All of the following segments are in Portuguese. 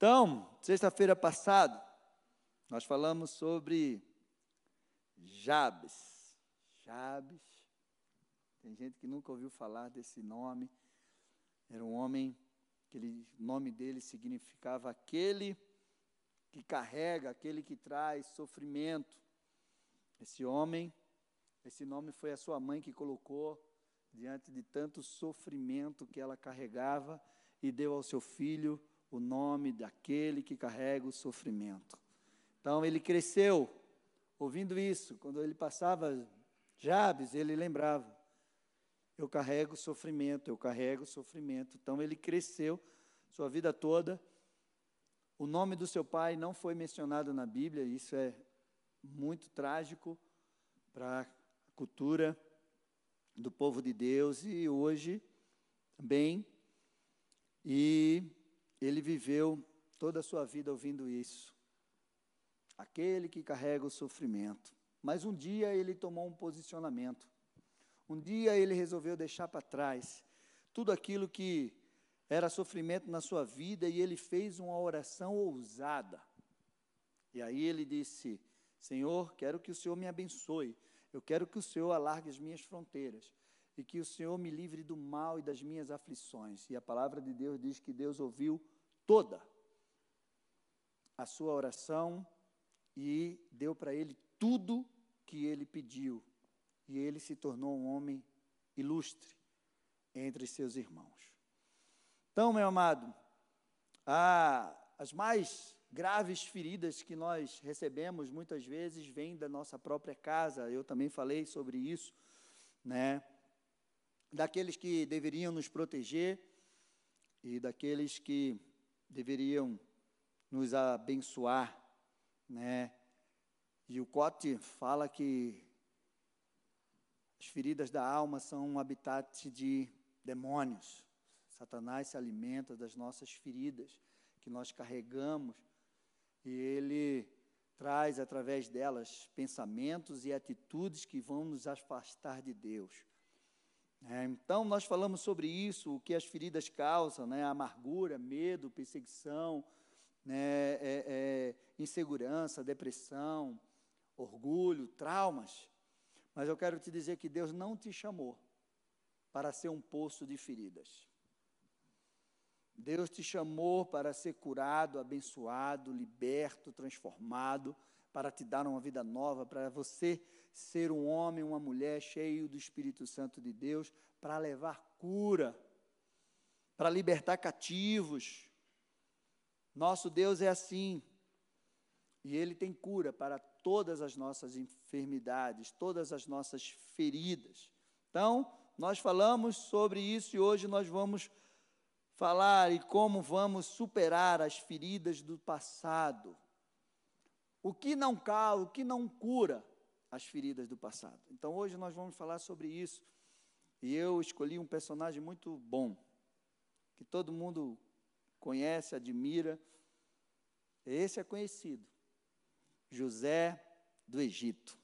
Então, sexta-feira passada, nós falamos sobre Jabes. Jabes. Tem gente que nunca ouviu falar desse nome. Era um homem o nome dele significava aquele que carrega, aquele que traz sofrimento. Esse homem, esse nome foi a sua mãe que colocou diante de tanto sofrimento que ela carregava e deu ao seu filho o nome daquele que carrega o sofrimento. Então ele cresceu ouvindo isso. Quando ele passava Jabes, ele lembrava: eu carrego sofrimento, eu carrego sofrimento. Então ele cresceu sua vida toda. O nome do seu pai não foi mencionado na Bíblia, isso é muito trágico para a cultura do povo de Deus e hoje também. E ele viveu toda a sua vida ouvindo isso. Aquele que carrega o sofrimento. Mas um dia ele tomou um posicionamento. Um dia ele resolveu deixar para trás tudo aquilo que era sofrimento na sua vida e ele fez uma oração ousada. E aí ele disse: Senhor, quero que o Senhor me abençoe. Eu quero que o Senhor alargue as minhas fronteiras e que o Senhor me livre do mal e das minhas aflições. E a palavra de Deus diz que Deus ouviu toda a sua oração e deu para ele tudo que ele pediu. E ele se tornou um homem ilustre entre seus irmãos. Então, meu amado, as mais graves feridas que nós recebemos muitas vezes vêm da nossa própria casa. Eu também falei sobre isso, né? Daqueles que deveriam nos proteger e daqueles que deveriam nos abençoar, né? E o Cote fala que as feridas da alma são um habitat de demônios. Satanás se alimenta das nossas feridas que nós carregamos e ele traz através delas pensamentos e atitudes que vão nos afastar de Deus. É, então, nós falamos sobre isso, o que as feridas causam, né? amargura, medo, perseguição, né? É, é, insegurança, depressão, orgulho, traumas. Mas eu quero te dizer que Deus não te chamou para ser um poço de feridas. Deus te chamou para ser curado, abençoado, liberto, transformado, para te dar uma vida nova, para você ser um homem, uma mulher cheio do Espírito Santo de Deus, para levar cura, para libertar cativos. Nosso Deus é assim. E Ele tem cura para todas as nossas enfermidades, todas as nossas feridas. Então, nós falamos sobre isso e hoje nós vamos falar e como vamos superar as feridas do passado. O que não cala, o que não cura as feridas do passado. Então hoje nós vamos falar sobre isso. E eu escolhi um personagem muito bom, que todo mundo conhece, admira. Esse é conhecido. José do Egito.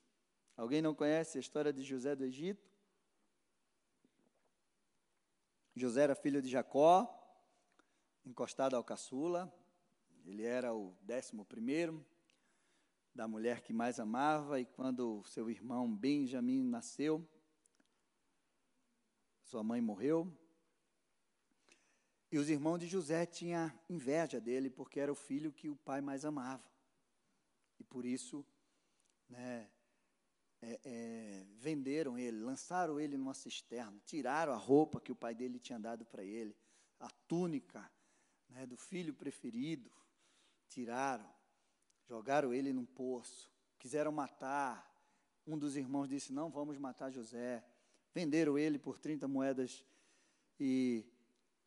Alguém não conhece a história de José do Egito? José era filho de Jacó, encostado ao caçula, ele era o décimo primeiro da mulher que mais amava, e quando seu irmão Benjamim nasceu, sua mãe morreu, e os irmãos de José tinham inveja dele, porque era o filho que o pai mais amava. E por isso, né, é, é, venderam ele, lançaram ele numa cisterna, tiraram a roupa que o pai dele tinha dado para ele, a túnica né, do filho preferido, tiraram, jogaram ele num poço, quiseram matar. Um dos irmãos disse: Não vamos matar José. Venderam ele por 30 moedas e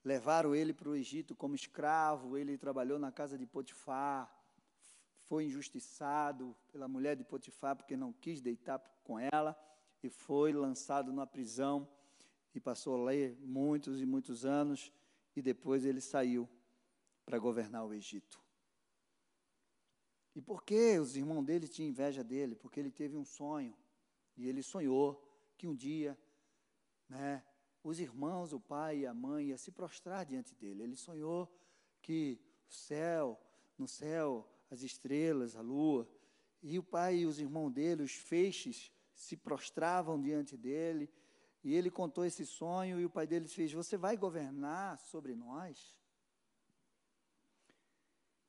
levaram ele para o Egito como escravo. Ele trabalhou na casa de Potifar, foi injustiçado pela mulher de Potifar porque não quis deitar com ela e foi lançado na prisão e passou lá muitos e muitos anos e depois ele saiu para governar o Egito. E por que os irmãos dele tinham inveja dele? Porque ele teve um sonho. E ele sonhou que um dia, né, os irmãos, o pai e a mãe, ia se prostrar diante dele. Ele sonhou que o céu, no céu, as estrelas, a lua. E o pai e os irmãos dele, os feixes, se prostravam diante dele. E ele contou esse sonho e o pai dele fez: Você vai governar sobre nós?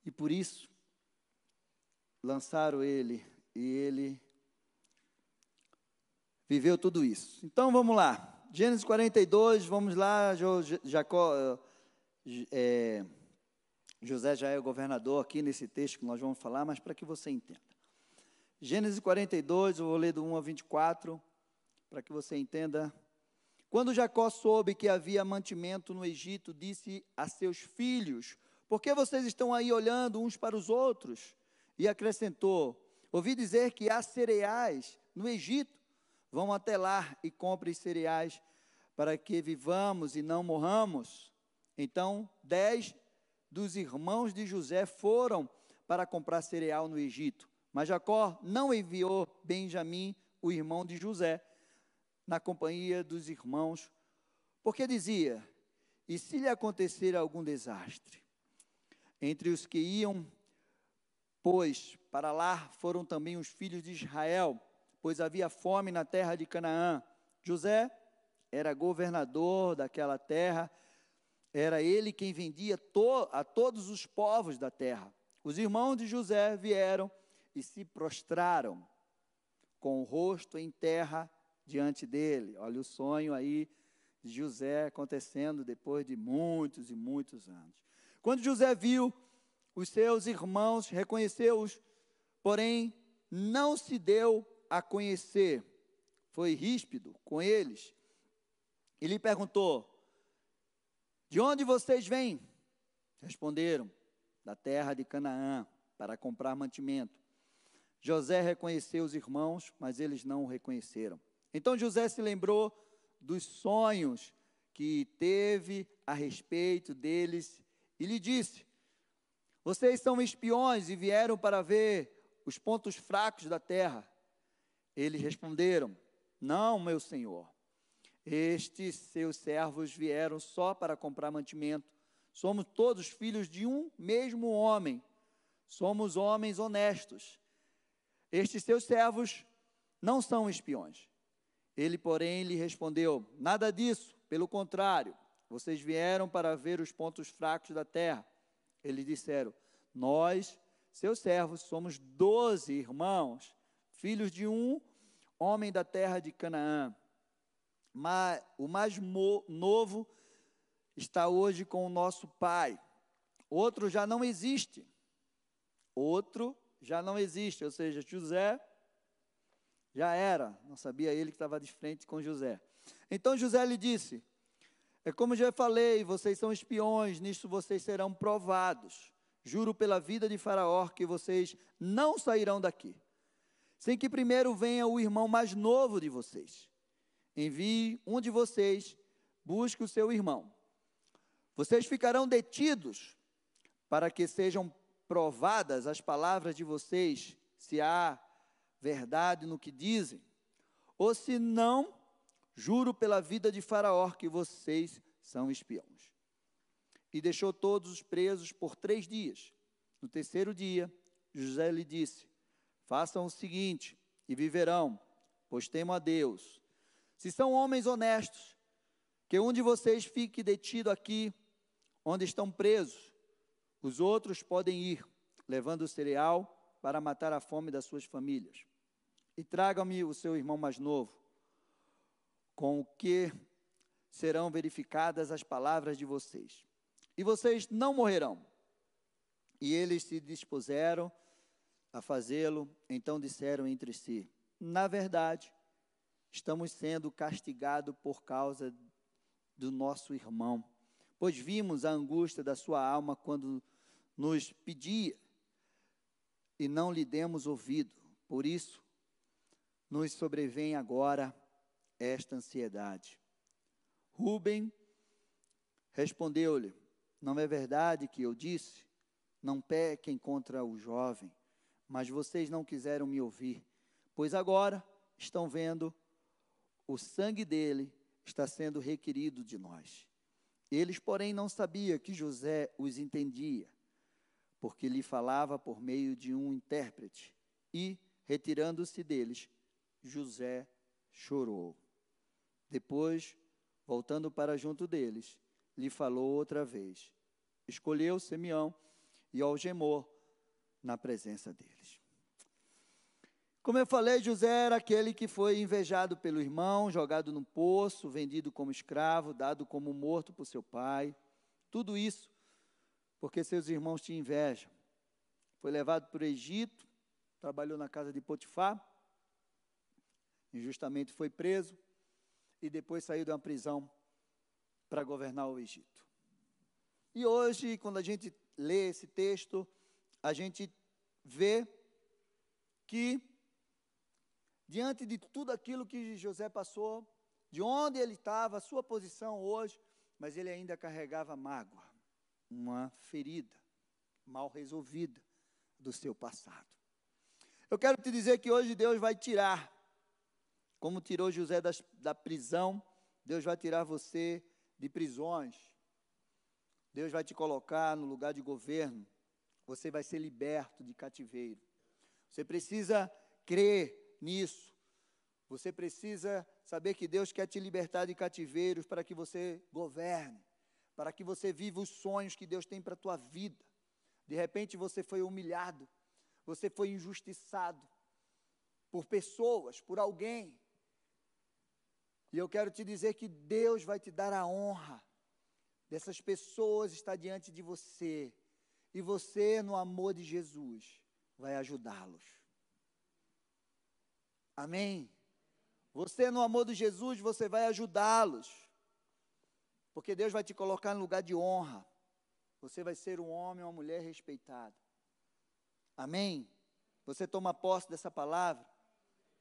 E por isso, lançaram ele e ele viveu tudo isso. Então vamos lá. Gênesis 42, vamos lá. Jacó, é, José já é o governador aqui nesse texto que nós vamos falar, mas para que você entenda. Gênesis 42, eu vou ler do 1 a 24, para que você entenda. Quando Jacó soube que havia mantimento no Egito, disse a seus filhos: Por que vocês estão aí olhando uns para os outros? E acrescentou: Ouvi dizer que há cereais no Egito. Vão até lá e comprem cereais para que vivamos e não morramos. Então, dez dos irmãos de José foram para comprar cereal no Egito. Mas Jacó não enviou Benjamim, o irmão de José, na companhia dos irmãos, porque dizia: E se lhe acontecer algum desastre? Entre os que iam, pois, para lá foram também os filhos de Israel, pois havia fome na terra de Canaã. José era governador daquela terra, era ele quem vendia to a todos os povos da terra. Os irmãos de José vieram e se prostraram com o rosto em terra diante dele. Olha o sonho aí de José acontecendo depois de muitos e muitos anos. Quando José viu os seus irmãos, reconheceu-os, porém não se deu a conhecer, foi ríspido com eles, e lhe perguntou: De onde vocês vêm? Responderam: Da terra de Canaã, para comprar mantimento. José reconheceu os irmãos, mas eles não o reconheceram. Então José se lembrou dos sonhos que teve a respeito deles e lhe disse: Vocês são espiões e vieram para ver os pontos fracos da terra. Eles responderam: Não, meu senhor. Estes seus servos vieram só para comprar mantimento. Somos todos filhos de um mesmo homem. Somos homens honestos. Estes seus servos não são espiões. Ele, porém, lhe respondeu: Nada disso, pelo contrário, vocês vieram para ver os pontos fracos da terra. Eles disseram: Nós, seus servos, somos doze irmãos, filhos de um homem da terra de Canaã. Mas o mais novo está hoje com o nosso pai. Outro já não existe. Outro já não existe, ou seja, José já era, não sabia ele que estava de frente com José. Então José lhe disse: É como já falei, vocês são espiões, nisto vocês serão provados. Juro pela vida de Faraó que vocês não sairão daqui sem que primeiro venha o irmão mais novo de vocês. Envie um de vocês, busque o seu irmão. Vocês ficarão detidos para que sejam provadas as palavras de vocês, se há verdade no que dizem, ou se não, juro pela vida de Faraó que vocês são espiões. E deixou todos os presos por três dias. No terceiro dia, José lhe disse: Façam o seguinte e viverão, pois temo a Deus. Se são homens honestos, que um de vocês fique detido aqui, onde estão presos, os outros podem ir, levando o cereal para matar a fome das suas famílias. E tragam-me o seu irmão mais novo, com o que serão verificadas as palavras de vocês. E vocês não morrerão. E eles se dispuseram a fazê-lo, então disseram entre si: Na verdade, estamos sendo castigados por causa do nosso irmão, pois vimos a angústia da sua alma quando nos pedia e não lhe demos ouvido. Por isso, nos sobrevém agora esta ansiedade. Rubem respondeu-lhe: Não é verdade que eu disse? Não pequem contra o jovem mas vocês não quiseram me ouvir, pois agora estão vendo o sangue dele está sendo requerido de nós. Eles, porém, não sabiam que José os entendia. porque lhe falava por meio de um intérprete. E, retirando-se deles, José chorou. Depois, voltando para junto deles, lhe falou outra vez. Escolheu Simeão e algemou na presença deles. Como eu falei, José era aquele que foi invejado pelo irmão, jogado num poço, vendido como escravo, dado como morto por seu pai. Tudo isso porque seus irmãos tinham inveja. Foi levado para o Egito, trabalhou na casa de Potifar, injustamente foi preso e depois saiu de uma prisão para governar o Egito. E hoje, quando a gente lê esse texto, a gente vê que, diante de tudo aquilo que José passou, de onde ele estava, a sua posição hoje, mas ele ainda carregava mágoa, uma ferida mal resolvida do seu passado. Eu quero te dizer que hoje Deus vai tirar, como tirou José das, da prisão, Deus vai tirar você de prisões. Deus vai te colocar no lugar de governo. Você vai ser liberto de cativeiro. Você precisa crer nisso. Você precisa saber que Deus quer te libertar de cativeiros para que você governe, para que você viva os sonhos que Deus tem para a tua vida. De repente você foi humilhado, você foi injustiçado por pessoas, por alguém. E eu quero te dizer que Deus vai te dar a honra dessas pessoas estar diante de você. E você, no amor de Jesus, vai ajudá-los. Amém? Você, no amor de Jesus, você vai ajudá-los. Porque Deus vai te colocar no lugar de honra. Você vai ser um homem ou uma mulher respeitada. Amém? Você toma posse dessa palavra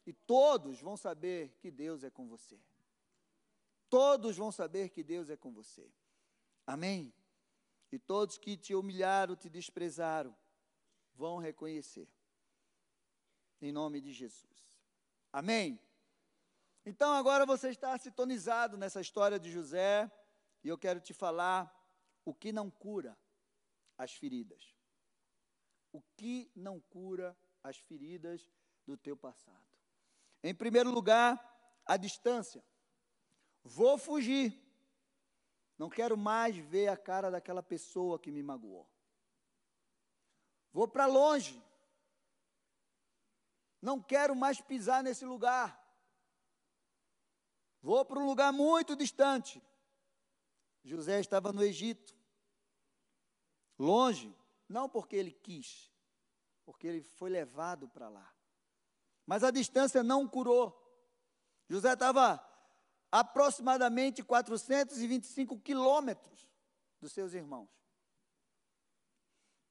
e todos vão saber que Deus é com você. Todos vão saber que Deus é com você. Amém? E todos que te humilharam, te desprezaram, vão reconhecer. Em nome de Jesus. Amém? Então agora você está sintonizado nessa história de José, e eu quero te falar o que não cura as feridas. O que não cura as feridas do teu passado. Em primeiro lugar, a distância. Vou fugir. Não quero mais ver a cara daquela pessoa que me magoou. Vou para longe. Não quero mais pisar nesse lugar. Vou para um lugar muito distante. José estava no Egito, longe, não porque ele quis, porque ele foi levado para lá. Mas a distância não curou. José estava aproximadamente 425 quilômetros dos seus irmãos.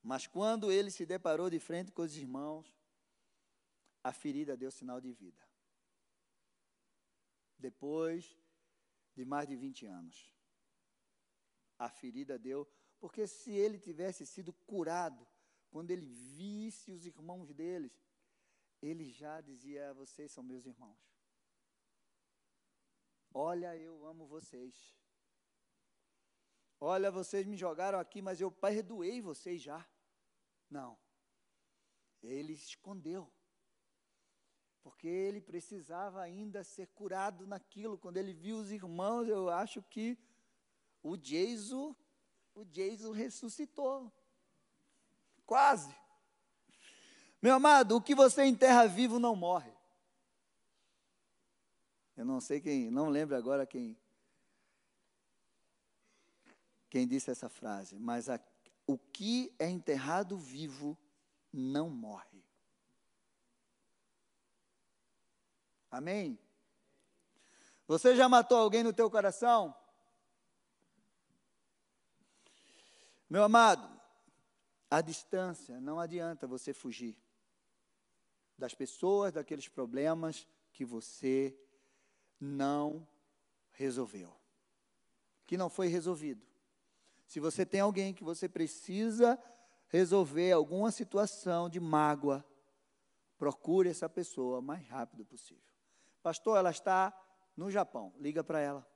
Mas quando ele se deparou de frente com os irmãos, a ferida deu sinal de vida. Depois de mais de 20 anos a ferida deu, porque se ele tivesse sido curado, quando ele visse os irmãos deles, ele já dizia: Vocês são meus irmãos. Olha, eu amo vocês. Olha, vocês me jogaram aqui, mas eu perdoei vocês já. Não. Ele escondeu. Porque ele precisava ainda ser curado naquilo. Quando ele viu os irmãos, eu acho que o Jeiso, o Jeiso ressuscitou. Quase. Meu amado, o que você enterra vivo não morre. Eu não sei quem, não lembro agora quem quem disse essa frase, mas a, o que é enterrado vivo não morre. Amém? Você já matou alguém no teu coração? Meu amado, a distância não adianta você fugir das pessoas, daqueles problemas que você não resolveu, que não foi resolvido. Se você tem alguém que você precisa resolver alguma situação de mágoa, procure essa pessoa o mais rápido possível. Pastor, ela está no Japão, liga para ela,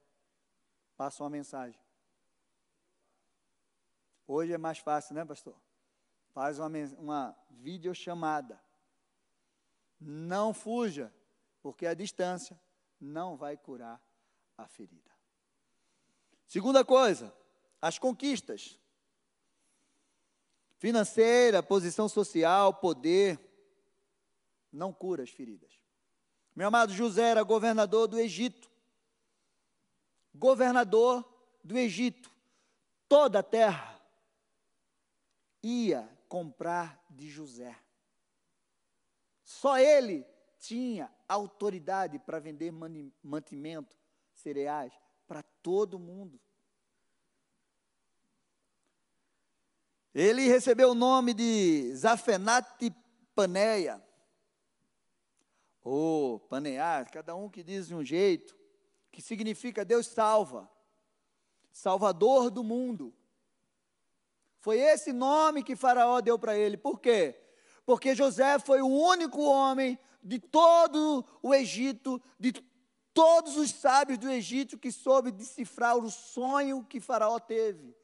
passa uma mensagem. Hoje é mais fácil, né, pastor? Faz uma, uma videochamada. Não fuja, porque a distância não vai curar a ferida. Segunda coisa, as conquistas. Financeira, posição social, poder, não cura as feridas. Meu amado José era governador do Egito. Governador do Egito. Toda a terra ia comprar de José. Só ele tinha autoridade para vender mantimento, cereais, para todo mundo. Ele recebeu o nome de Zafenate Paneia, ou Panear, cada um que diz de um jeito, que significa Deus salva, Salvador do mundo. Foi esse nome que Faraó deu para ele. Por quê? Porque José foi o único homem de todo o Egito, de todos os sábios do Egito que soube decifrar o sonho que Faraó teve.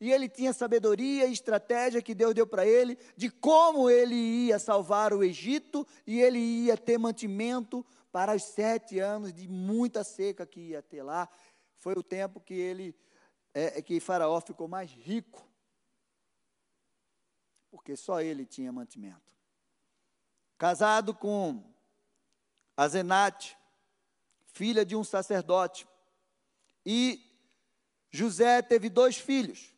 E ele tinha sabedoria e estratégia que Deus deu para ele de como ele ia salvar o Egito e ele ia ter mantimento para os sete anos de muita seca que ia ter lá. Foi o tempo que ele, é, que Faraó ficou mais rico porque só ele tinha mantimento. Casado com Azenate, filha de um sacerdote. E José teve dois filhos.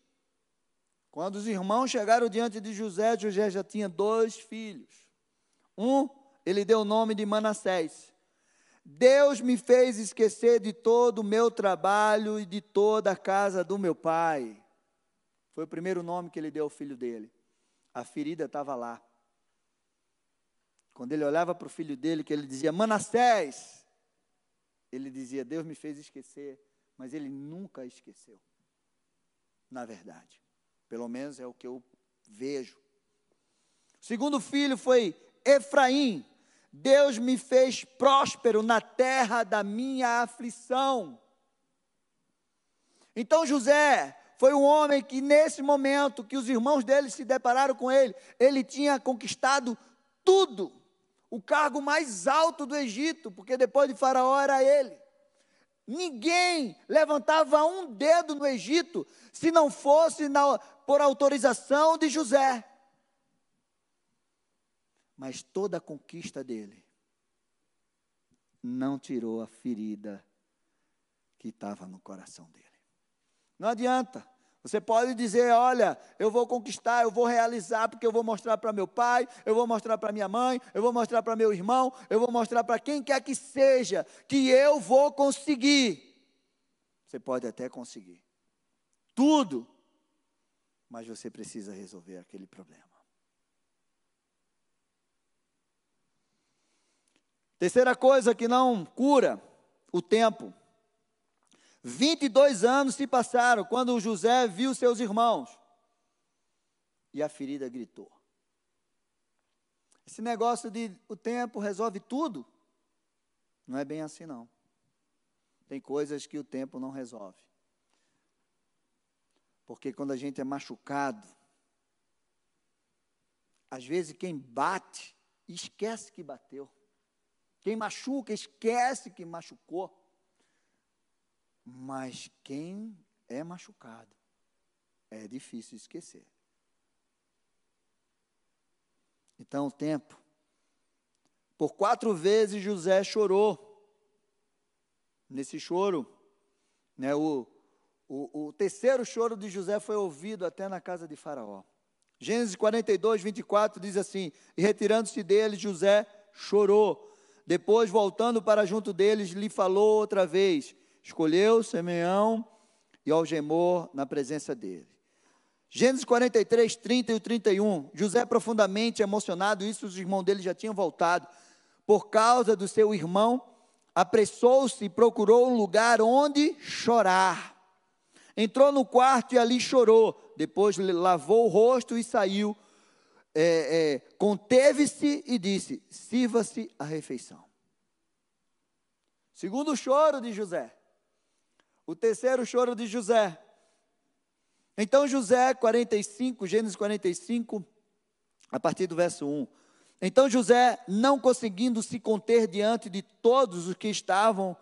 Quando os irmãos chegaram diante de José, José já tinha dois filhos. Um, ele deu o nome de Manassés. Deus me fez esquecer de todo o meu trabalho e de toda a casa do meu pai. Foi o primeiro nome que ele deu ao filho dele a ferida estava lá. Quando ele olhava para o filho dele, que ele dizia, Manassés, ele dizia, Deus me fez esquecer, mas ele nunca esqueceu. Na verdade. Pelo menos é o que eu vejo. O segundo filho foi Efraim. Deus me fez próspero na terra da minha aflição. Então José foi um homem que, nesse momento que os irmãos dele se depararam com ele, ele tinha conquistado tudo, o cargo mais alto do Egito, porque depois de Faraó era ele. Ninguém levantava um dedo no Egito se não fosse na, por autorização de José. Mas toda a conquista dele não tirou a ferida que estava no coração dele. Não adianta. Você pode dizer: olha, eu vou conquistar, eu vou realizar, porque eu vou mostrar para meu pai, eu vou mostrar para minha mãe, eu vou mostrar para meu irmão, eu vou mostrar para quem quer que seja, que eu vou conseguir. Você pode até conseguir tudo, mas você precisa resolver aquele problema. Terceira coisa que não cura o tempo 22 anos se passaram quando José viu seus irmãos. E a ferida gritou. Esse negócio de o tempo resolve tudo, não é bem assim não. Tem coisas que o tempo não resolve. Porque quando a gente é machucado, às vezes quem bate esquece que bateu. Quem machuca esquece que machucou. Mas quem é machucado é difícil esquecer. Então, o tempo. Por quatro vezes José chorou. Nesse choro, né, o, o, o terceiro choro de José foi ouvido até na casa de Faraó. Gênesis 42, 24 diz assim: E retirando-se dele, José chorou. Depois, voltando para junto deles, lhe falou outra vez: escolheu Simeão e algemou na presença dele. Gênesis 43, 30 e 31. José profundamente emocionado, isso os irmãos dele já tinham voltado. Por causa do seu irmão, apressou-se e procurou um lugar onde chorar. Entrou no quarto e ali chorou. Depois lavou o rosto e saiu. É, é, Conteve-se e disse: Sirva-se a refeição. Segundo o choro de José. O terceiro choro de José. Então José, 45, Gênesis 45, a partir do verso 1. Então José, não conseguindo se conter diante de todos os que estavam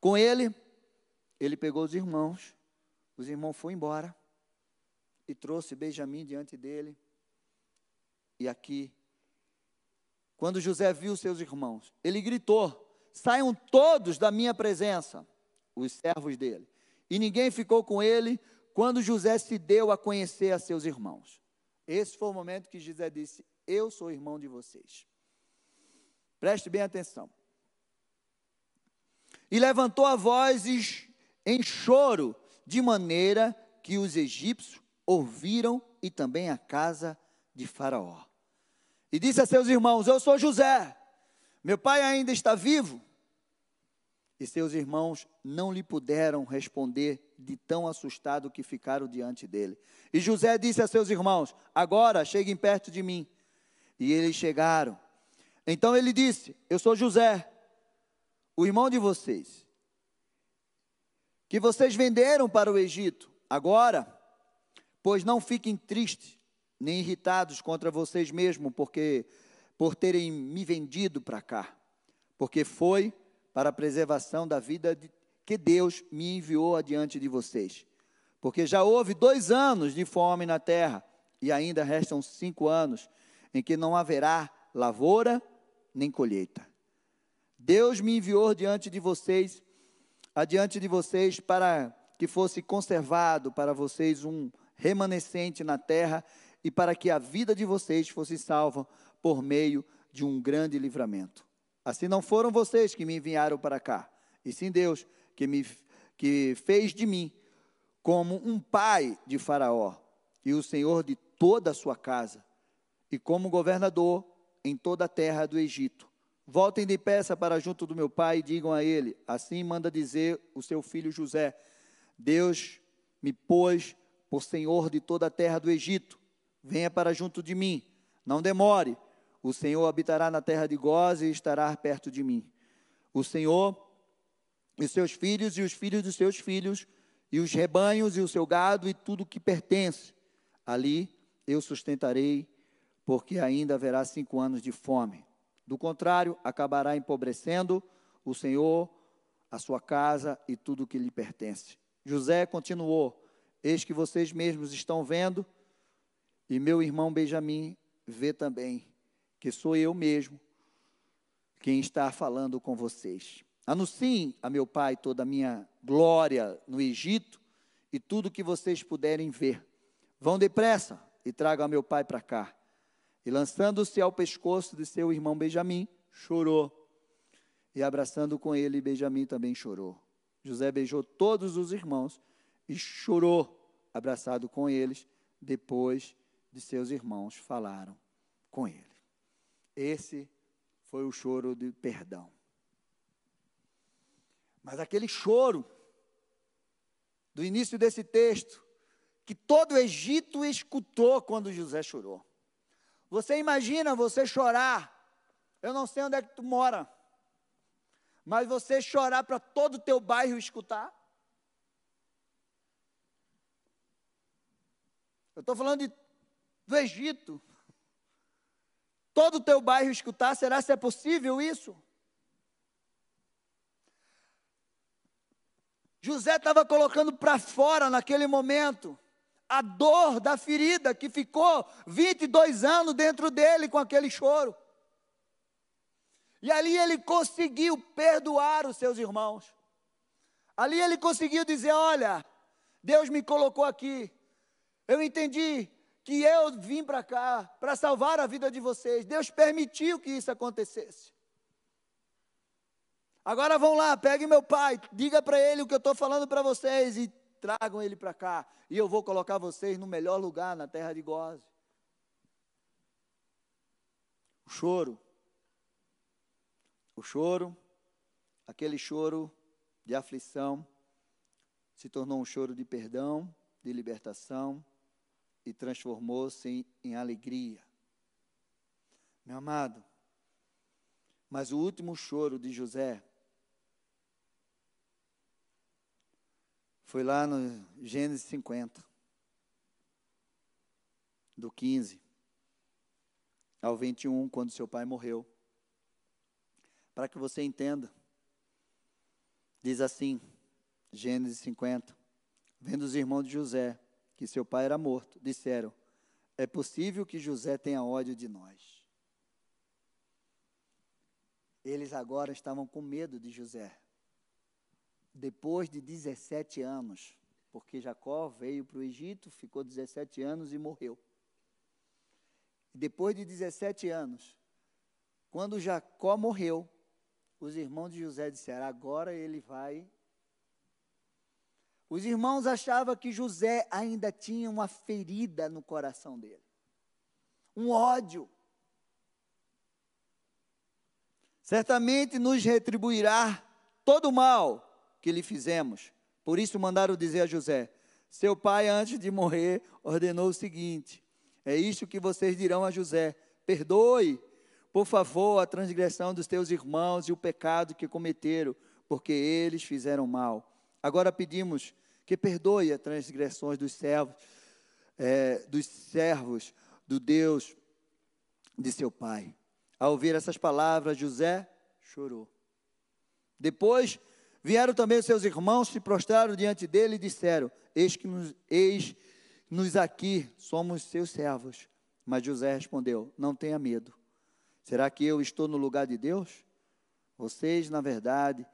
com ele, ele pegou os irmãos, os irmãos foram embora e trouxe Benjamim diante dele. E aqui, quando José viu seus irmãos, ele gritou: Saiam todos da minha presença, os servos dele. E ninguém ficou com ele quando José se deu a conhecer a seus irmãos. Esse foi o momento que José disse: Eu sou irmão de vocês. Preste bem atenção. E levantou a voz em choro, de maneira que os egípcios ouviram e também a casa de Faraó. E disse a seus irmãos: Eu sou José, meu pai ainda está vivo. E seus irmãos não lhe puderam responder de tão assustado que ficaram diante dele. E José disse a seus irmãos: Agora cheguem perto de mim. E eles chegaram. Então ele disse: Eu sou José, o irmão de vocês, que vocês venderam para o Egito. Agora, pois não fiquem tristes nem irritados contra vocês mesmos, porque por terem me vendido para cá, porque foi para a preservação da vida que Deus me enviou adiante de vocês. Porque já houve dois anos de fome na terra, e ainda restam cinco anos em que não haverá lavoura nem colheita. Deus me enviou diante de vocês, adiante de vocês, para que fosse conservado para vocês um remanescente na terra e para que a vida de vocês fosse salva por meio de um grande livramento. Assim não foram vocês que me enviaram para cá, e sim Deus que me que fez de mim como um pai de Faraó e o senhor de toda a sua casa, e como governador em toda a terra do Egito. Voltem depressa para junto do meu pai e digam a ele: Assim manda dizer o seu filho José: Deus me pôs por senhor de toda a terra do Egito. Venha para junto de mim, não demore, o Senhor habitará na terra de Goz e estará perto de mim. O Senhor e seus filhos e os filhos dos seus filhos, e os rebanhos e o seu gado e tudo que pertence. Ali eu sustentarei, porque ainda haverá cinco anos de fome. Do contrário, acabará empobrecendo o Senhor, a sua casa e tudo que lhe pertence. José continuou: Eis que vocês mesmos estão vendo, e meu irmão Benjamim vê também que sou eu mesmo quem está falando com vocês. Anunciem a meu pai toda a minha glória no Egito e tudo que vocês puderem ver. Vão depressa e tragam a meu pai para cá. E lançando-se ao pescoço de seu irmão Benjamim, chorou. E abraçando com ele, Benjamim também chorou. José beijou todos os irmãos e chorou, abraçado com eles, depois de seus irmãos falaram com ele. Esse foi o choro de perdão. Mas aquele choro do início desse texto, que todo o Egito escutou quando José chorou. Você imagina você chorar, eu não sei onde é que tu mora, mas você chorar para todo o teu bairro escutar? Eu estou falando de, do Egito todo o teu bairro escutar, será se é possível isso? José estava colocando para fora naquele momento a dor da ferida que ficou 22 anos dentro dele com aquele choro. E ali ele conseguiu perdoar os seus irmãos. Ali ele conseguiu dizer: Olha, Deus me colocou aqui. Eu entendi que eu vim para cá para salvar a vida de vocês. Deus permitiu que isso acontecesse. Agora vão lá, pegue meu pai, diga para ele o que eu estou falando para vocês e tragam ele para cá. E eu vou colocar vocês no melhor lugar na terra de Goze. O choro. O choro, aquele choro de aflição, se tornou um choro de perdão, de libertação e transformou-se em, em alegria. Meu amado, mas o último choro de José foi lá no Gênesis 50, do 15 ao 21, quando seu pai morreu. Para que você entenda. Diz assim, Gênesis 50. Vendo os irmãos de José que seu pai era morto, disseram: É possível que José tenha ódio de nós. Eles agora estavam com medo de José. Depois de 17 anos, porque Jacó veio para o Egito, ficou 17 anos e morreu. Depois de 17 anos, quando Jacó morreu, os irmãos de José disseram: agora ele vai. Os irmãos achavam que José ainda tinha uma ferida no coração dele, um ódio. Certamente nos retribuirá todo o mal que lhe fizemos. Por isso mandaram dizer a José: Seu pai, antes de morrer, ordenou o seguinte: É isto que vocês dirão a José: Perdoe, por favor, a transgressão dos teus irmãos e o pecado que cometeram, porque eles fizeram mal. Agora pedimos que perdoe as transgressões dos servos, é, dos servos do Deus de seu pai. Ao ouvir essas palavras, José chorou. Depois vieram também os seus irmãos, se prostraram diante dele e disseram: Eis que nos, eis nos aqui, somos seus servos. Mas José respondeu: Não tenha medo. Será que eu estou no lugar de Deus? Vocês, na verdade,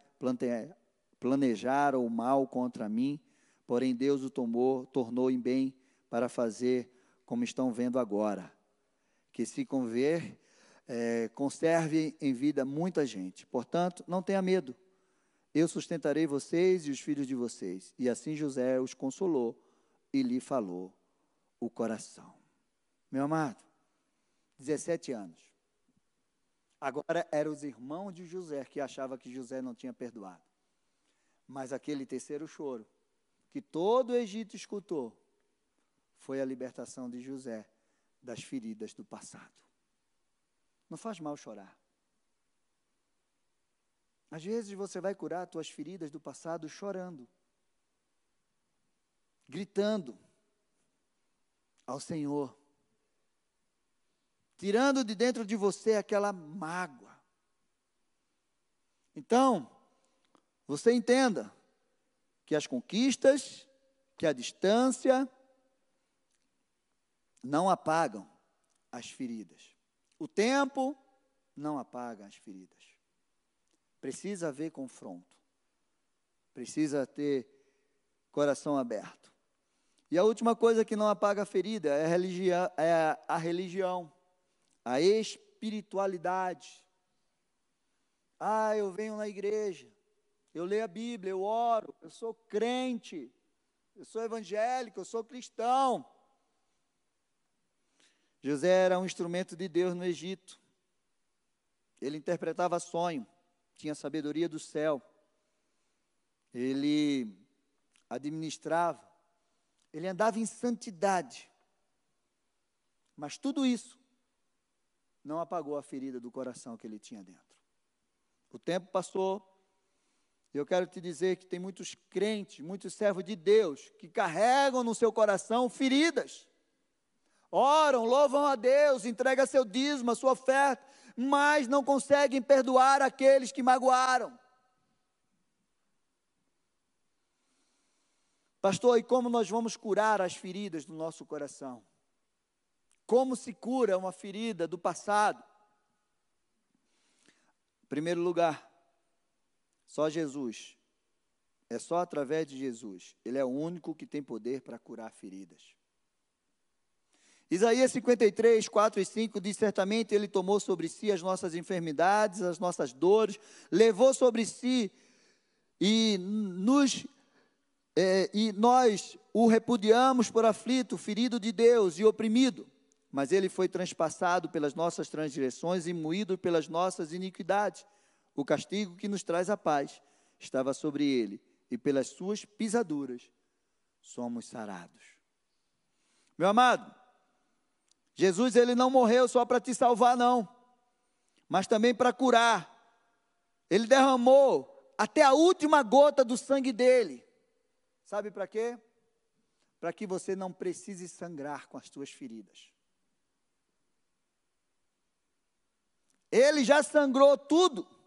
planejaram o mal contra mim, porém Deus o tomou, tornou em bem para fazer como estão vendo agora. Que se conver, é, conserve em vida muita gente. Portanto, não tenha medo. Eu sustentarei vocês e os filhos de vocês. E assim José os consolou e lhe falou o coração. Meu amado, 17 anos. Agora eram os irmãos de José que achavam que José não tinha perdoado. Mas aquele terceiro choro, que todo o Egito escutou, foi a libertação de José das feridas do passado. Não faz mal chorar. Às vezes você vai curar as tuas feridas do passado chorando, gritando ao Senhor, tirando de dentro de você aquela mágoa. Então, você entenda que as conquistas, que a distância, não apagam as feridas. O tempo não apaga as feridas. Precisa haver confronto. Precisa ter coração aberto. E a última coisa que não apaga a ferida é a religião. É a religião a espiritualidade. Ah, eu venho na igreja, eu leio a Bíblia, eu oro, eu sou crente, eu sou evangélico, eu sou cristão. José era um instrumento de Deus no Egito. Ele interpretava sonho, tinha sabedoria do céu. Ele administrava, ele andava em santidade. Mas tudo isso não apagou a ferida do coração que ele tinha dentro. O tempo passou, eu quero te dizer que tem muitos crentes, muitos servos de Deus, que carregam no seu coração feridas. Oram, louvam a Deus, entregam seu dízimo, a sua oferta, mas não conseguem perdoar aqueles que magoaram. Pastor, e como nós vamos curar as feridas do nosso coração? Como se cura uma ferida do passado? Em primeiro lugar, só Jesus. É só através de Jesus. Ele é o único que tem poder para curar feridas. Isaías 53, 4 e 5 diz: Certamente Ele tomou sobre si as nossas enfermidades, as nossas dores, levou sobre si e nos é, e nós o repudiamos por aflito, ferido de Deus e oprimido mas ele foi transpassado pelas nossas transgressões e moído pelas nossas iniquidades. O castigo que nos traz a paz estava sobre ele, e pelas suas pisaduras somos sarados. Meu amado, Jesus ele não morreu só para te salvar não, mas também para curar. Ele derramou até a última gota do sangue dele. Sabe para quê? Para que você não precise sangrar com as suas feridas. Ele já sangrou tudo.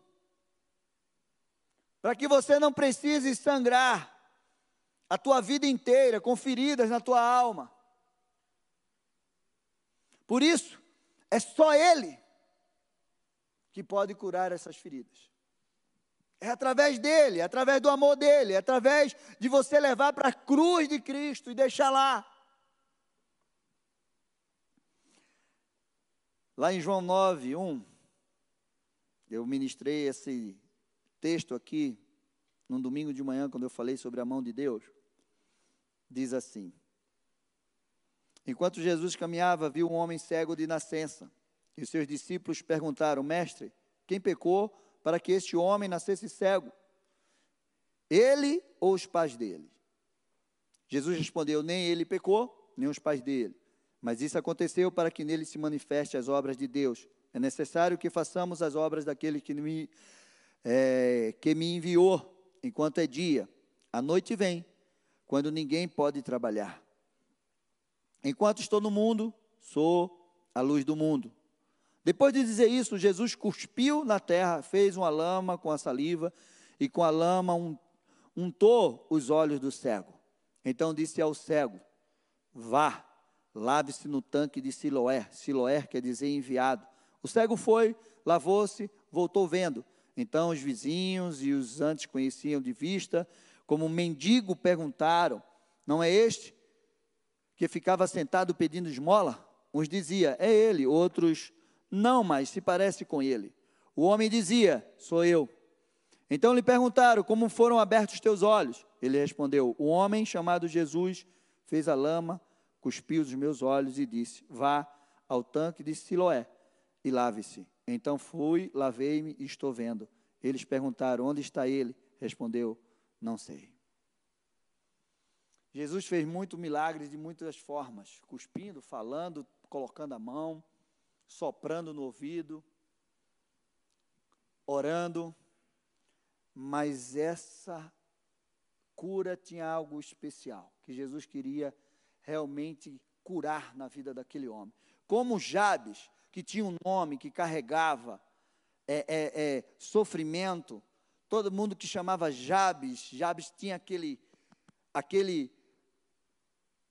Para que você não precise sangrar a tua vida inteira com feridas na tua alma. Por isso, é só Ele que pode curar essas feridas. É através dele, é através do amor dele, é através de você levar para a cruz de Cristo e deixar lá. Lá em João 9, 1, eu ministrei esse texto aqui num domingo de manhã, quando eu falei sobre a mão de Deus. Diz assim: Enquanto Jesus caminhava, viu um homem cego de nascença. E seus discípulos perguntaram: Mestre, quem pecou para que este homem nascesse cego? Ele ou os pais dele? Jesus respondeu: Nem ele pecou, nem os pais dele. Mas isso aconteceu para que nele se manifeste as obras de Deus. É necessário que façamos as obras daquele que me, é, que me enviou, enquanto é dia. A noite vem, quando ninguém pode trabalhar. Enquanto estou no mundo, sou a luz do mundo. Depois de dizer isso, Jesus cuspiu na terra, fez uma lama com a saliva e com a lama untou os olhos do cego. Então disse ao cego: Vá, lave-se no tanque de Siloé. Siloé quer dizer enviado. O cego foi, lavou-se, voltou vendo. Então os vizinhos e os antes conheciam de vista, como um mendigo perguntaram: Não é este que ficava sentado pedindo esmola? Uns dizia: É ele. Outros não, mas se parece com ele. O homem dizia: Sou eu. Então lhe perguntaram: Como foram abertos teus olhos? Ele respondeu: O homem chamado Jesus fez a lama, cuspiu os meus olhos e disse: Vá ao tanque de Siloé e lave-se. Então fui, lavei-me e estou vendo. Eles perguntaram: Onde está ele? Respondeu: Não sei. Jesus fez muito milagres de muitas formas, cuspindo, falando, colocando a mão soprando no ouvido, orando, mas essa cura tinha algo especial, que Jesus queria realmente curar na vida daquele homem. Como Jabes, que tinha um nome que carregava é, é, é, sofrimento, todo mundo que chamava Jabes, Jabes tinha aquele, aquele,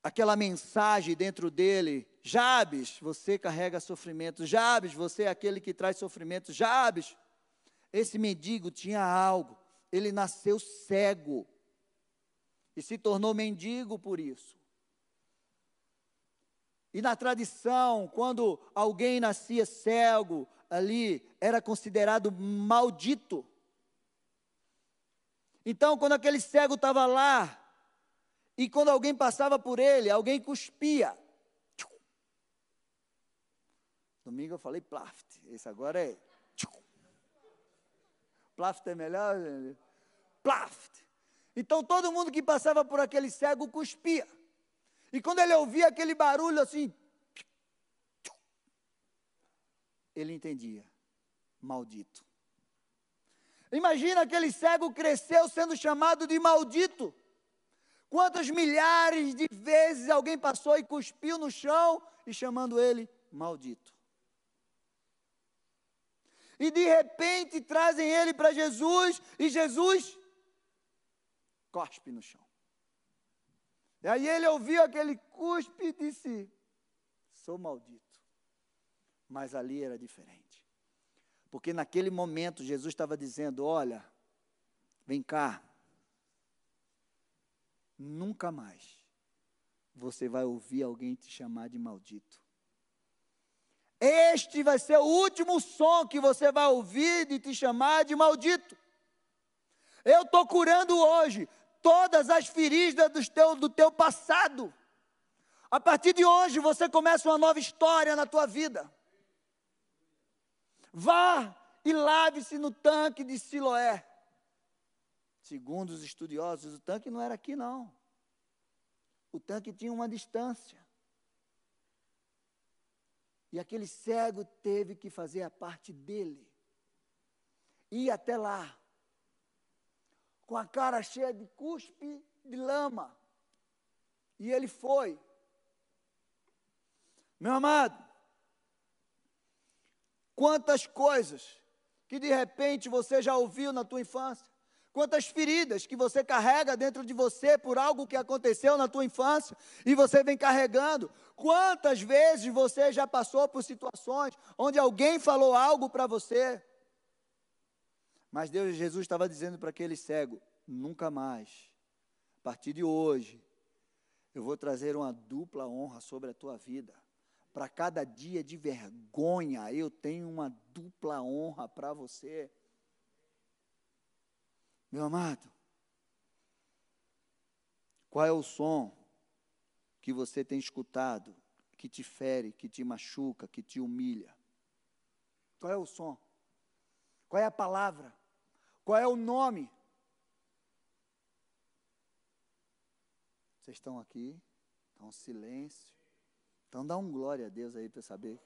aquela mensagem dentro dele Jabes, você carrega sofrimento. Jabes, você é aquele que traz sofrimento. Jabes, esse mendigo tinha algo. Ele nasceu cego e se tornou mendigo por isso. E na tradição, quando alguém nascia cego, ali era considerado maldito. Então, quando aquele cego estava lá, e quando alguém passava por ele, alguém cuspia. Domingo eu falei plaft. Esse agora é. Plaft é melhor? Plaft. Então todo mundo que passava por aquele cego cuspia. E quando ele ouvia aquele barulho assim, ele entendia: maldito. Imagina aquele cego cresceu sendo chamado de maldito. Quantas milhares de vezes alguém passou e cuspiu no chão e chamando ele maldito e de repente trazem ele para Jesus e Jesus cospe no chão. E aí ele ouviu aquele cuspe e disse: Sou maldito. Mas ali era diferente. Porque naquele momento Jesus estava dizendo: Olha, vem cá, nunca mais você vai ouvir alguém te chamar de maldito. Este vai ser o último som que você vai ouvir de te chamar de maldito. Eu estou curando hoje todas as feridas do teu, do teu passado. A partir de hoje você começa uma nova história na tua vida. Vá e lave-se no tanque de Siloé. Segundo os estudiosos, o tanque não era aqui não. O tanque tinha uma distância. E aquele cego teve que fazer a parte dele. Ir até lá, com a cara cheia de cuspe de lama. E ele foi. Meu amado, Quantas coisas que de repente você já ouviu na tua infância? Quantas feridas que você carrega dentro de você por algo que aconteceu na tua infância e você vem carregando? Quantas vezes você já passou por situações onde alguém falou algo para você? Mas Deus Jesus estava dizendo para aquele cego: nunca mais, a partir de hoje, eu vou trazer uma dupla honra sobre a tua vida. Para cada dia de vergonha, eu tenho uma dupla honra para você. Meu amado, qual é o som que você tem escutado que te fere, que te machuca, que te humilha? Qual é o som? Qual é a palavra? Qual é o nome? Vocês estão aqui? Estão silêncio. Então dá um glória a Deus aí para saber.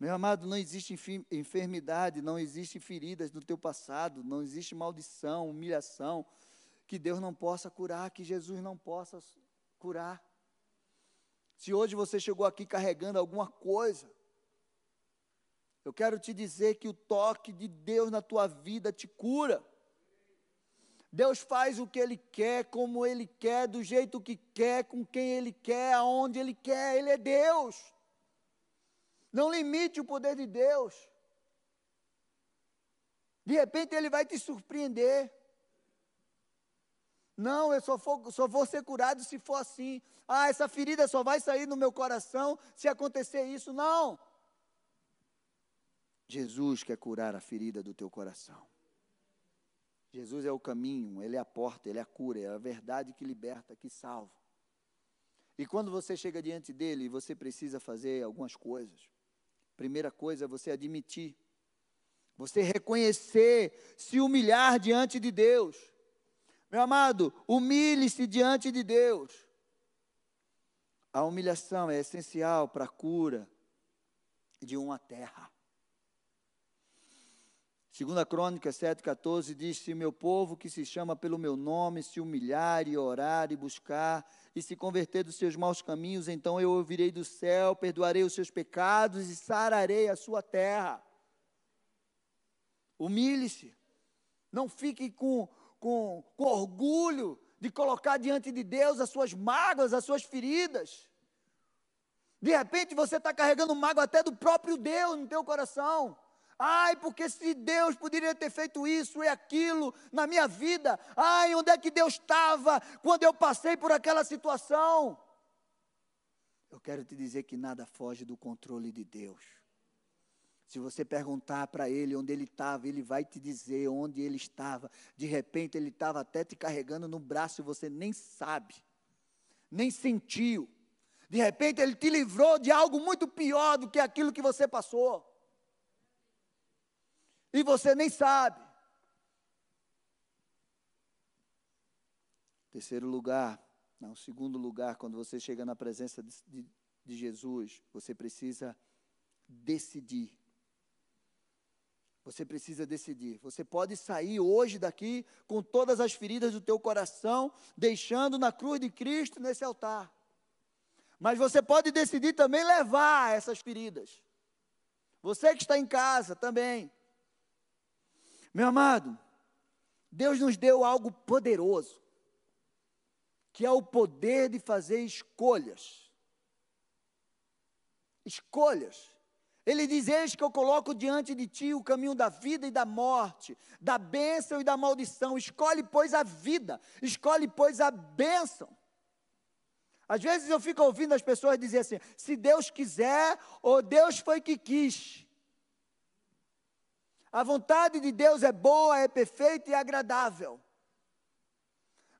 Meu amado, não existe enfermidade, não existe feridas no teu passado, não existe maldição, humilhação que Deus não possa curar, que Jesus não possa curar. Se hoje você chegou aqui carregando alguma coisa, eu quero te dizer que o toque de Deus na tua vida te cura. Deus faz o que Ele quer, como Ele quer, do jeito que quer, com quem Ele quer, aonde Ele quer. Ele é Deus. Não limite o poder de Deus. De repente Ele vai te surpreender. Não, eu só, só vou ser curado se for assim. Ah, essa ferida só vai sair no meu coração se acontecer isso. Não. Jesus quer curar a ferida do teu coração. Jesus é o caminho, Ele é a porta, Ele é a cura, é a verdade que liberta, que salva. E quando você chega diante dele, você precisa fazer algumas coisas. Primeira coisa é você admitir, você reconhecer, se humilhar diante de Deus. Meu amado, humilhe-se diante de Deus. A humilhação é essencial para a cura de uma terra. Segunda Crônica 7,14 diz: Se meu povo que se chama pelo meu nome se humilhar e orar e buscar e se converter dos seus maus caminhos, então eu ouvirei do céu, perdoarei os seus pecados e sararei a sua terra. Humilhe-se. Não fique com, com, com orgulho de colocar diante de Deus as suas mágoas, as suas feridas. De repente você está carregando mágoa até do próprio Deus no teu coração. Ai, porque se Deus poderia ter feito isso e aquilo na minha vida. Ai, onde é que Deus estava quando eu passei por aquela situação? Eu quero te dizer que nada foge do controle de Deus. Se você perguntar para ele onde ele estava, ele vai te dizer onde ele estava. De repente ele estava até te carregando no braço e você nem sabe, nem sentiu. De repente ele te livrou de algo muito pior do que aquilo que você passou e você nem sabe. Terceiro lugar, não, segundo lugar, quando você chega na presença de, de, de Jesus, você precisa decidir. Você precisa decidir. Você pode sair hoje daqui com todas as feridas do teu coração, deixando na cruz de Cristo nesse altar. Mas você pode decidir também levar essas feridas. Você que está em casa também. Meu amado, Deus nos deu algo poderoso, que é o poder de fazer escolhas. Escolhas. Ele diz: Eis que eu coloco diante de ti o caminho da vida e da morte, da bênção e da maldição. Escolhe, pois, a vida, escolhe, pois, a bênção. Às vezes eu fico ouvindo as pessoas dizer assim: se Deus quiser, ou Deus foi que quis. A vontade de Deus é boa, é perfeita e agradável.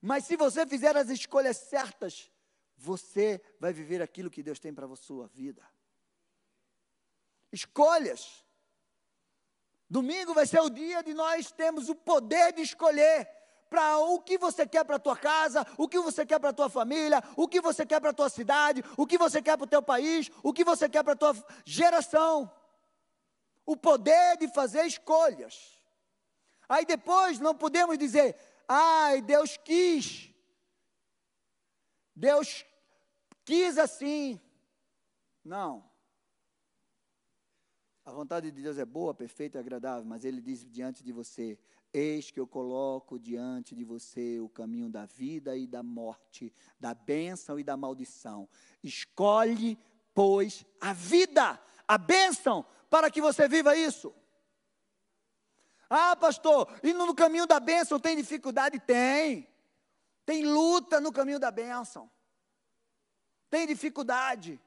Mas se você fizer as escolhas certas, você vai viver aquilo que Deus tem para a sua vida. Escolhas. Domingo vai ser o dia de nós termos o poder de escolher para o que você quer para a tua casa, o que você quer para a tua família, o que você quer para a tua cidade, o que você quer para o teu país, o que você quer para a tua geração o poder de fazer escolhas. Aí depois não podemos dizer, ai, Deus quis. Deus quis assim. Não. A vontade de Deus é boa, perfeita e agradável, mas ele diz diante de você: Eis que eu coloco diante de você o caminho da vida e da morte, da bênção e da maldição. Escolhe, pois, a vida, a bênção, para que você viva isso. Ah, pastor, e no caminho da bênção tem dificuldade? Tem. Tem luta no caminho da bênção. Tem dificuldade.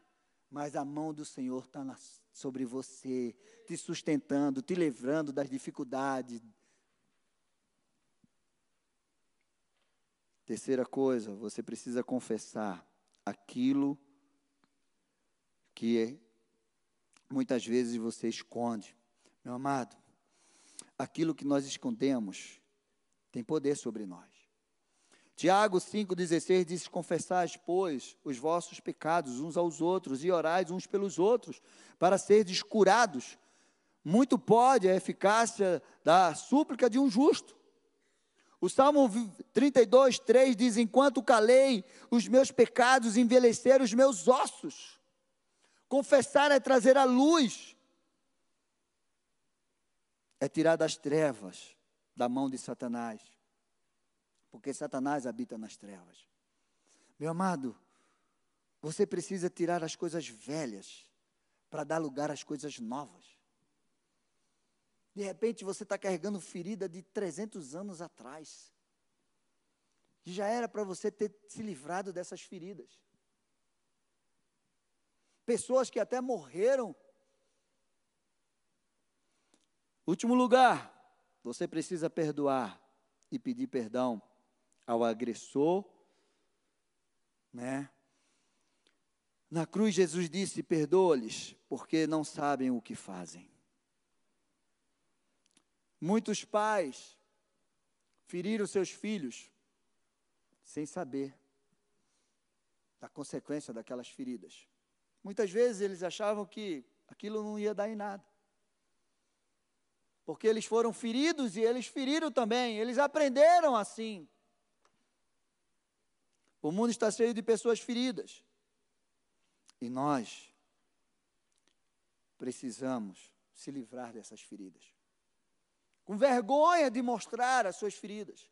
Mas a mão do Senhor está sobre você, te sustentando, te livrando das dificuldades. Terceira coisa, você precisa confessar aquilo que muitas vezes você esconde. Meu amado, aquilo que nós escondemos tem poder sobre nós. Tiago 5,16 diz: Confessais, pois, os vossos pecados uns aos outros e orais uns pelos outros, para serdes curados. Muito pode a eficácia da súplica de um justo. O Salmo 32, 3 diz: Enquanto calei, os meus pecados envelheceram os meus ossos. Confessar é trazer a luz é tirar das trevas, da mão de Satanás. Porque Satanás habita nas trevas. Meu amado, você precisa tirar as coisas velhas para dar lugar às coisas novas. De repente você está carregando ferida de 300 anos atrás. Já era para você ter se livrado dessas feridas. Pessoas que até morreram Último lugar, você precisa perdoar e pedir perdão ao agressor, né? Na cruz Jesus disse: "Perdoa-lhes, porque não sabem o que fazem". Muitos pais feriram seus filhos sem saber da consequência daquelas feridas. Muitas vezes eles achavam que aquilo não ia dar em nada. Porque eles foram feridos e eles feriram também, eles aprenderam assim. O mundo está cheio de pessoas feridas. E nós precisamos se livrar dessas feridas. Com vergonha de mostrar as suas feridas.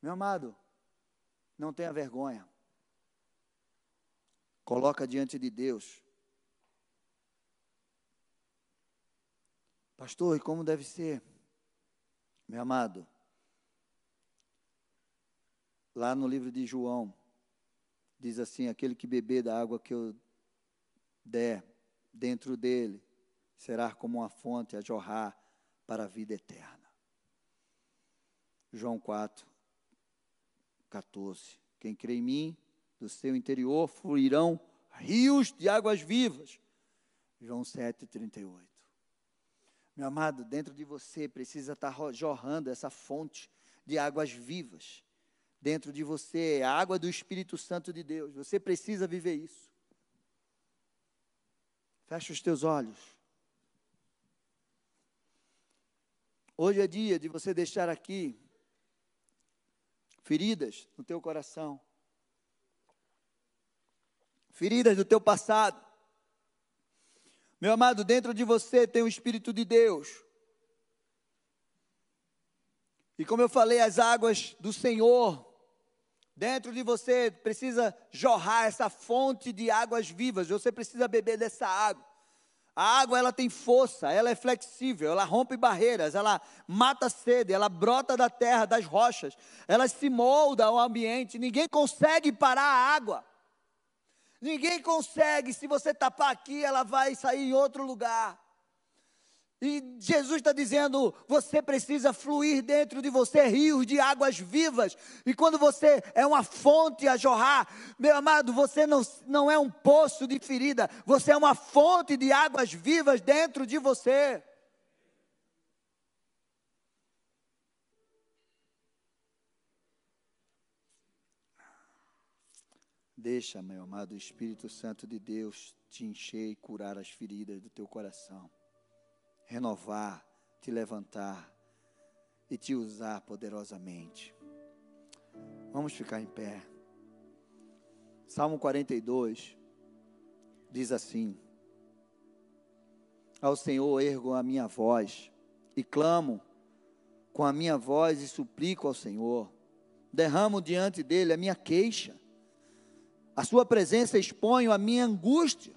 Meu amado, não tenha vergonha. Coloca diante de Deus Pastor, e como deve ser? Meu amado, lá no livro de João, diz assim: aquele que beber da água que eu der dentro dele, será como uma fonte a jorrar para a vida eterna. João 4, 14. Quem crê em mim, do seu interior fluirão rios de águas vivas. João 7, 38. Meu amado, dentro de você precisa estar jorrando essa fonte de águas vivas. Dentro de você, a água do Espírito Santo de Deus. Você precisa viver isso. Fecha os teus olhos. Hoje é dia de você deixar aqui feridas no teu coração. Feridas do teu passado meu amado, dentro de você tem o Espírito de Deus. E como eu falei, as águas do Senhor, dentro de você precisa jorrar essa fonte de águas vivas, você precisa beber dessa água. A água ela tem força, ela é flexível, ela rompe barreiras, ela mata a sede, ela brota da terra, das rochas, ela se molda ao ambiente, ninguém consegue parar a água. Ninguém consegue, se você tapar aqui, ela vai sair em outro lugar. E Jesus está dizendo: você precisa fluir dentro de você rios de águas vivas. E quando você é uma fonte a jorrar, meu amado, você não, não é um poço de ferida, você é uma fonte de águas vivas dentro de você. Deixa, meu amado, Espírito Santo de Deus te encher e curar as feridas do teu coração, renovar, te levantar e te usar poderosamente. Vamos ficar em pé. Salmo 42 diz assim: Ao Senhor ergo a minha voz e clamo com a minha voz e suplico ao Senhor. Derramo diante dele a minha queixa. A sua presença exponho a minha angústia.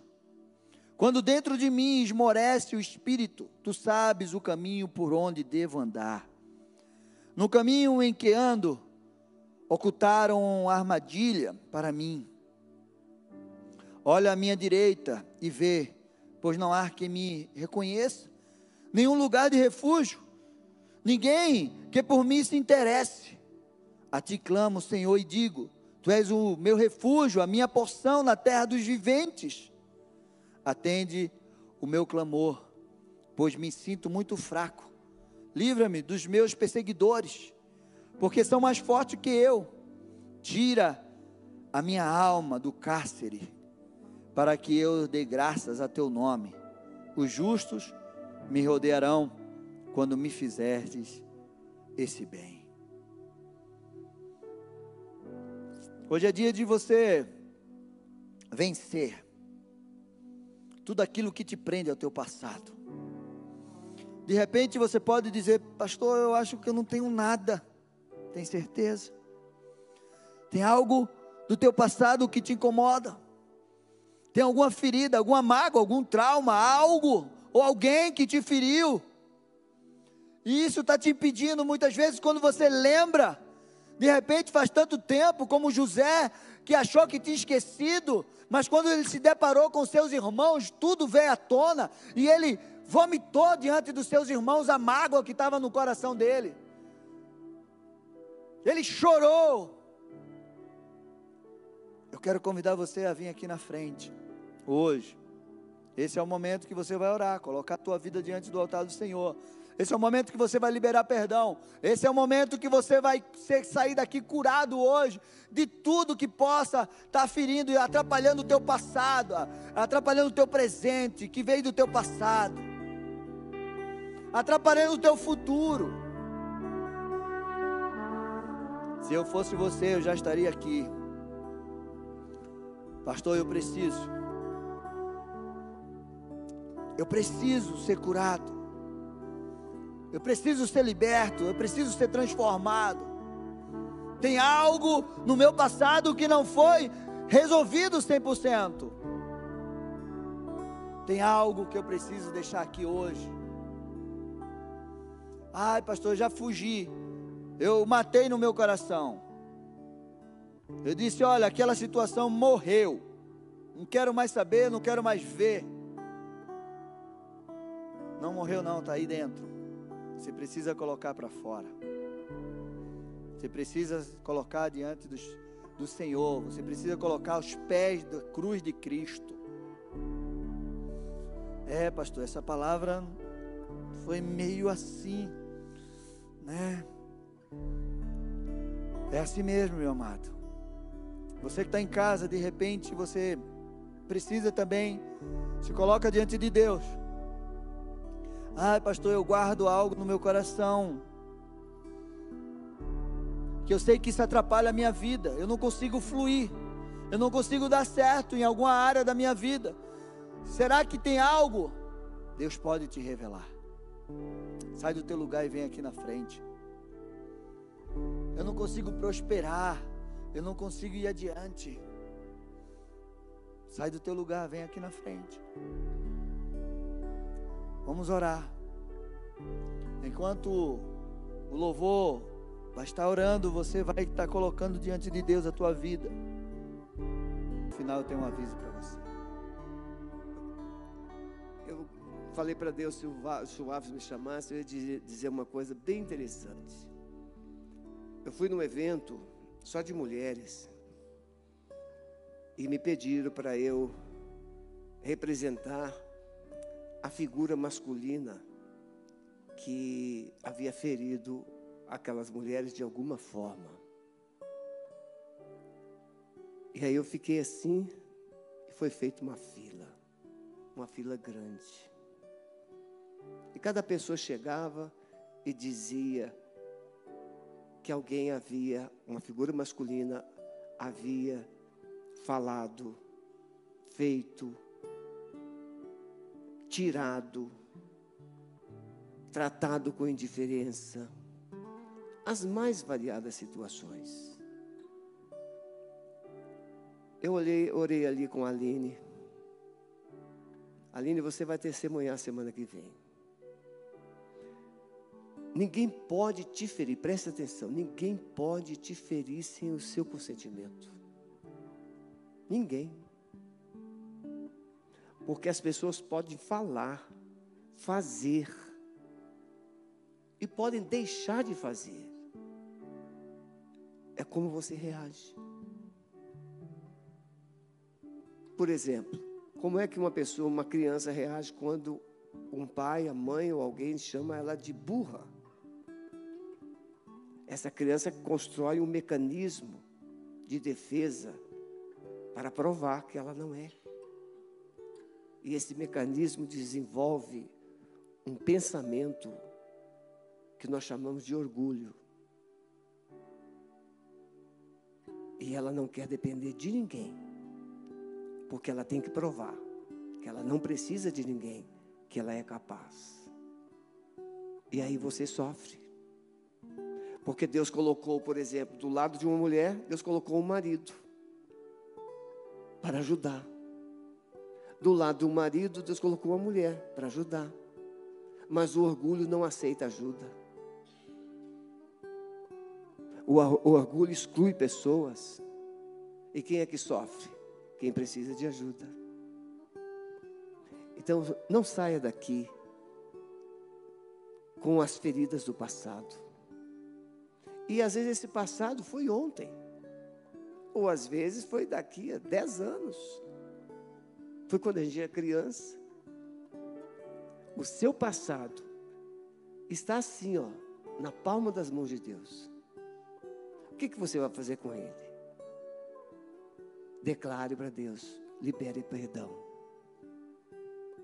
Quando dentro de mim esmorece o espírito, tu sabes o caminho por onde devo andar. No caminho em que ando, ocultaram armadilha para mim. Olha à minha direita e vê, pois não há quem me reconheça, nenhum lugar de refúgio, ninguém que por mim se interesse. A ti clamo, Senhor, e digo: Tu és o meu refúgio, a minha porção na terra dos viventes. Atende o meu clamor, pois me sinto muito fraco. Livra-me dos meus perseguidores, porque são mais fortes que eu. Tira a minha alma do cárcere, para que eu dê graças a teu nome. Os justos me rodearão quando me fizerdes esse bem. Hoje é dia de você vencer tudo aquilo que te prende ao teu passado. De repente você pode dizer, pastor, eu acho que eu não tenho nada. Tem certeza? Tem algo do teu passado que te incomoda? Tem alguma ferida, alguma mágoa, algum trauma, algo ou alguém que te feriu? E isso está te impedindo muitas vezes quando você lembra. De repente faz tanto tempo, como José, que achou que tinha esquecido, mas quando ele se deparou com seus irmãos, tudo veio à tona e ele vomitou diante dos seus irmãos a mágoa que estava no coração dele. Ele chorou. Eu quero convidar você a vir aqui na frente, hoje. Esse é o momento que você vai orar, colocar a tua vida diante do altar do Senhor. Esse é o momento que você vai liberar perdão. Esse é o momento que você vai ser, sair daqui curado hoje de tudo que possa estar tá ferindo e atrapalhando o teu passado, atrapalhando o teu presente, que veio do teu passado, atrapalhando o teu futuro. Se eu fosse você, eu já estaria aqui. Pastor, eu preciso. Eu preciso ser curado. Eu preciso ser liberto, eu preciso ser transformado. Tem algo no meu passado que não foi resolvido 100%. Tem algo que eu preciso deixar aqui hoje. Ai, pastor, eu já fugi. Eu matei no meu coração. Eu disse: olha, aquela situação morreu. Não quero mais saber, não quero mais ver. Não morreu, não, está aí dentro. Você precisa colocar para fora. Você precisa colocar diante dos, do Senhor. Você precisa colocar os pés da cruz de Cristo. É, pastor, essa palavra foi meio assim, né? É assim mesmo, meu amado. Você que está em casa, de repente, você precisa também se coloca diante de Deus. Ai, pastor, eu guardo algo no meu coração. Que eu sei que isso atrapalha a minha vida. Eu não consigo fluir. Eu não consigo dar certo em alguma área da minha vida. Será que tem algo? Deus pode te revelar. Sai do teu lugar e vem aqui na frente. Eu não consigo prosperar. Eu não consigo ir adiante. Sai do teu lugar, vem aqui na frente. Vamos orar. Enquanto o louvor vai estar orando, você vai estar colocando diante de Deus a tua vida. No final eu tenho um aviso para você. Eu falei para Deus se o, Alves me chamasse, eu ia dizer uma coisa bem interessante. Eu fui num evento só de mulheres e me pediram para eu representar a figura masculina que havia ferido aquelas mulheres de alguma forma. E aí eu fiquei assim e foi feita uma fila, uma fila grande. E cada pessoa chegava e dizia que alguém havia, uma figura masculina, havia falado, feito, tirado, tratado com indiferença, as mais variadas situações. Eu olhei, orei ali com a Aline. Aline, você vai testemunhar semana que vem. Ninguém pode te ferir, preste atenção, ninguém pode te ferir sem o seu consentimento. Ninguém. Porque as pessoas podem falar, fazer, e podem deixar de fazer. É como você reage. Por exemplo, como é que uma pessoa, uma criança reage quando um pai, a mãe ou alguém chama ela de burra? essa criança constrói um mecanismo de defesa para provar que ela não é. E esse mecanismo desenvolve um pensamento que nós chamamos de orgulho. E ela não quer depender de ninguém, porque ela tem que provar que ela não precisa de ninguém, que ela é capaz. E aí você sofre. Porque Deus colocou, por exemplo, do lado de uma mulher, Deus colocou um marido para ajudar. Do lado do marido, Deus colocou uma mulher para ajudar. Mas o orgulho não aceita ajuda. O, o orgulho exclui pessoas. E quem é que sofre? Quem precisa de ajuda. Então, não saia daqui com as feridas do passado. E às vezes esse passado foi ontem. Ou às vezes foi daqui a 10 anos. Foi quando a gente era criança. O seu passado está assim, ó, na palma das mãos de Deus. O que, que você vai fazer com ele? Declare para Deus, libere perdão.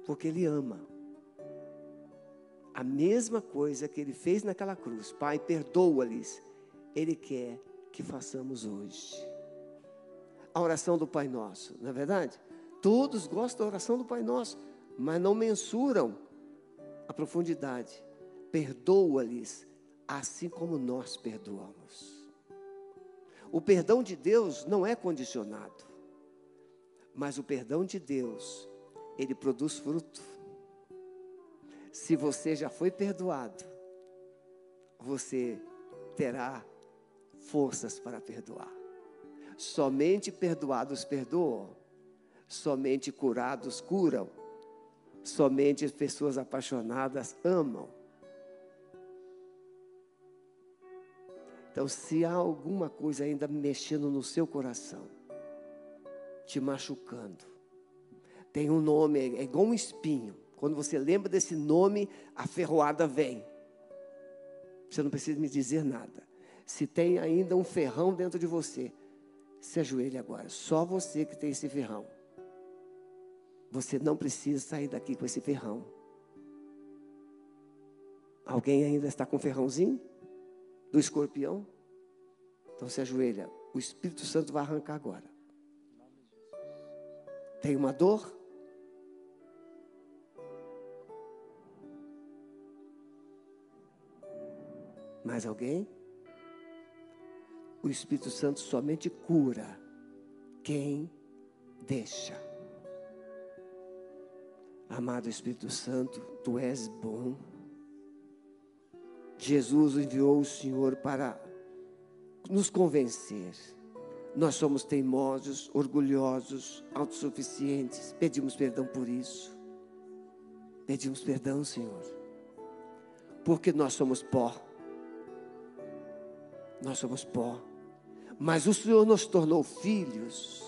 Porque Ele ama. A mesma coisa que Ele fez naquela cruz. Pai, perdoa-lhes ele quer que façamos hoje. A oração do Pai Nosso, não é verdade? Todos gostam da oração do Pai Nosso, mas não mensuram a profundidade. Perdoa-lhes, assim como nós perdoamos. O perdão de Deus não é condicionado, mas o perdão de Deus, ele produz fruto. Se você já foi perdoado, você terá forças para perdoar. Somente perdoados perdoam, somente curados curam, somente pessoas apaixonadas amam. Então, se há alguma coisa ainda mexendo no seu coração, te machucando, tem um nome, é igual um espinho. Quando você lembra desse nome, a ferroada vem. Você não precisa me dizer nada. Se tem ainda um ferrão dentro de você, se ajoelhe agora. Só você que tem esse ferrão. Você não precisa sair daqui com esse ferrão. Alguém ainda está com o ferrãozinho? Do escorpião? Então se ajoelha. O Espírito Santo vai arrancar agora. Tem uma dor? Mais alguém? o Espírito Santo somente cura quem deixa. Amado Espírito Santo, tu és bom. Jesus enviou o Senhor para nos convencer. Nós somos teimosos, orgulhosos, autossuficientes. Pedimos perdão por isso. Pedimos perdão, Senhor. Porque nós somos pó. Nós somos pó. Mas o Senhor nos tornou filhos,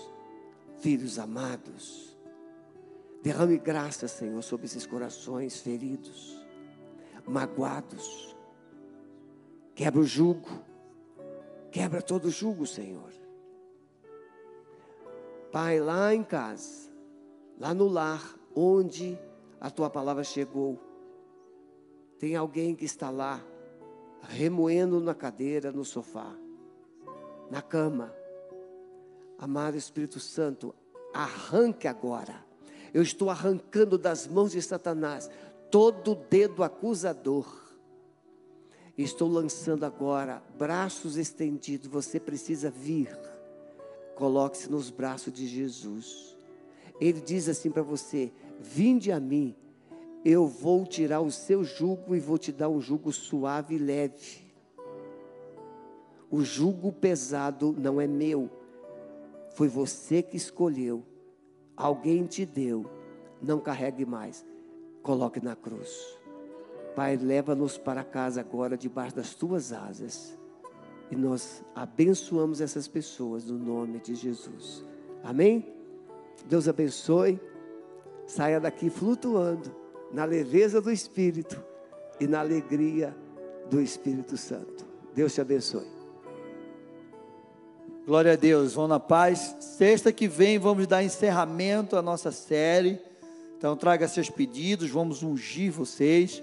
filhos amados. Derrame graça, Senhor, sobre esses corações feridos, magoados. Quebra o jugo, quebra todo o jugo, Senhor. Pai, lá em casa, lá no lar, onde a tua palavra chegou, tem alguém que está lá, remoendo na cadeira, no sofá na cama. Amado Espírito Santo, arranque agora. Eu estou arrancando das mãos de Satanás todo dedo acusador. Estou lançando agora braços estendidos. Você precisa vir. Coloque-se nos braços de Jesus. Ele diz assim para você: Vinde a mim, eu vou tirar o seu jugo e vou te dar um jugo suave e leve. O jugo pesado não é meu, foi você que escolheu, alguém te deu. Não carregue mais, coloque na cruz. Pai, leva-nos para casa agora, debaixo das tuas asas. E nós abençoamos essas pessoas no nome de Jesus. Amém? Deus abençoe. Saia daqui flutuando na leveza do Espírito e na alegria do Espírito Santo. Deus te abençoe. Glória a Deus, vão na paz. Sexta que vem vamos dar encerramento à nossa série. Então traga seus pedidos, vamos ungir vocês.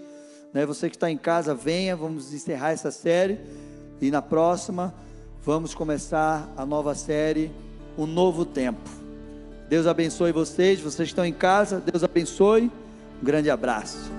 Né? Você que está em casa, venha, vamos encerrar essa série. E na próxima, vamos começar a nova série, O Novo Tempo. Deus abençoe vocês, vocês estão em casa, Deus abençoe. Um grande abraço.